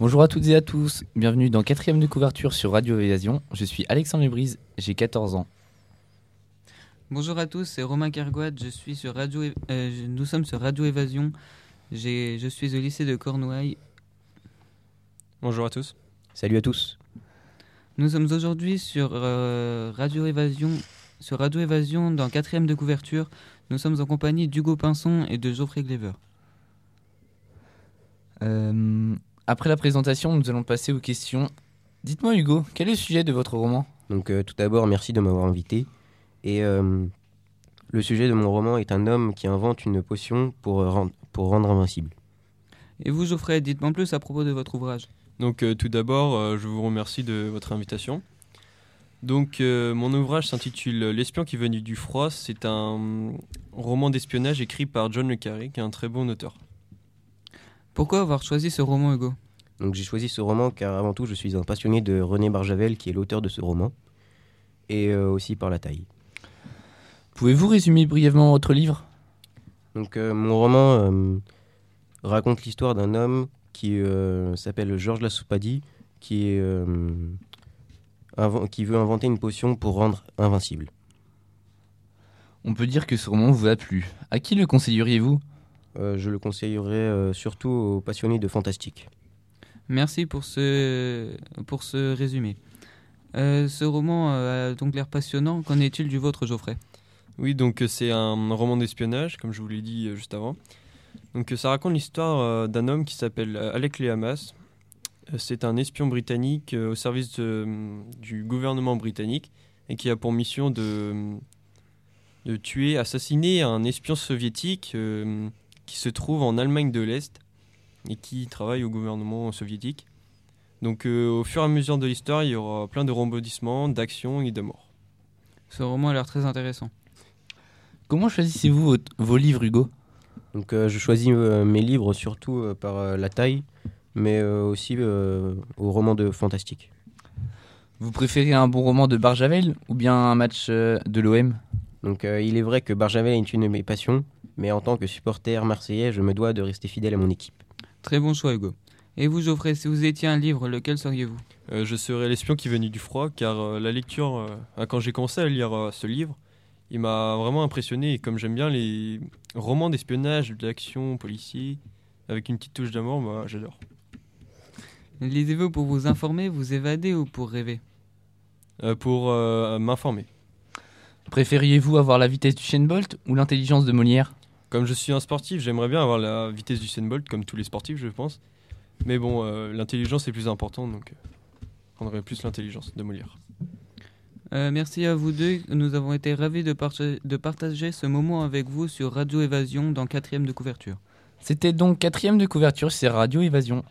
Bonjour à toutes et à tous, bienvenue dans quatrième de couverture sur Radio Évasion. Je suis Alexandre Lebrise, j'ai 14 ans. Bonjour à tous, c'est Romain Kergoat, je suis sur Radio, euh, nous sommes sur Radio Évasion. Je suis au lycée de Cornouailles. Bonjour à tous. Salut à tous. Nous sommes aujourd'hui sur euh, Radio Évasion, sur Radio Évasion dans quatrième de couverture. Nous sommes en compagnie d'Hugo Pinson et de Geoffrey Glever. Euh, après la présentation, nous allons passer aux questions. Dites-moi Hugo, quel est le sujet de votre roman? Donc euh, tout d'abord, merci de m'avoir invité. Et euh, le sujet de mon roman est un homme qui invente une potion pour, euh, rendre, pour rendre invincible. Et vous, Geoffrey, dites-moi plus à propos de votre ouvrage. Donc euh, tout d'abord, euh, je vous remercie de votre invitation. Donc euh, mon ouvrage s'intitule L'espion qui est venu du froid. C'est un roman d'espionnage écrit par John le Carré, qui est un très bon auteur. Pourquoi avoir choisi ce roman, Hugo? Donc j'ai choisi ce roman car avant tout, je suis un passionné de René Barjavel, qui est l'auteur de ce roman, et euh, aussi par la taille. Pouvez-vous résumer brièvement votre livre? Donc euh, mon roman euh, raconte l'histoire d'un homme qui s'appelle Georges Lassoupadi, qui, est, inven- qui veut inventer une potion pour rendre invincible. On peut dire que ce roman vous a plu. À qui le conseilleriez-vous? Je le conseillerais surtout aux passionnés de fantastique. Merci pour ce, pour résumé. Euh, ce roman euh, a donc l'air passionnant. Qu'en est-il du vôtre, Geoffrey? Oui, donc euh, c'est un roman d'espionnage, comme je vous l'ai dit juste avant. Donc ça raconte l'histoire d'un homme qui s'appelle Alec Leamas. C'est un espion britannique au service de- du gouvernement britannique et qui a pour mission de, de tuer, assassiner un espion soviétique euh, qui se trouve en Allemagne de l'Est et qui travaille au gouvernement soviétique. Donc euh, au fur et à mesure de l'histoire, il y aura plein de rebondissements, d'actions et de morts. Ce roman a l'air très intéressant. Comment choisissez-vous vos, vos livres Hugo? Donc euh, je choisis euh, mes livres surtout euh, par euh, la taille, mais euh, aussi euh, aux romans de fantastique. Vous préférez un bon roman de Barjavel ou bien un match euh, de l'OM Donc euh, il est vrai que Barjavel est une de mes passions, mais en tant que supporter marseillais, je me dois de rester fidèle à mon équipe. Très bon choix, Hugo. Et vous, Geoffrey, si vous étiez un livre, lequel seriez-vous? Euh, je serais l'espion qui venu du froid, car euh, la lecture, euh, quand j'ai commencé à lire euh, ce livre, il m'a vraiment impressionné. Et comme j'aime bien les romans d'espionnage, d'action, policier, avec une petite touche d'amour, bah, j'adore. Lisez-vous pour vous informer, vous évader ou pour rêver? Euh, pour euh, m'informer. Préfériez-vous avoir la vitesse du Shane Bolt ou l'intelligence de Molière? Comme je suis un sportif, j'aimerais bien avoir la vitesse du Bolt, comme tous les sportifs, je pense. Mais bon, euh, l'intelligence est plus importante, donc euh, je prendrais plus l'intelligence de Molière. Euh, Merci à vous deux. Nous avons été ravis de, parta- de partager ce moment avec vous sur Radio Évasion dans quatrième de couverture. C'était donc quatrième de couverture sur Radio Évasion.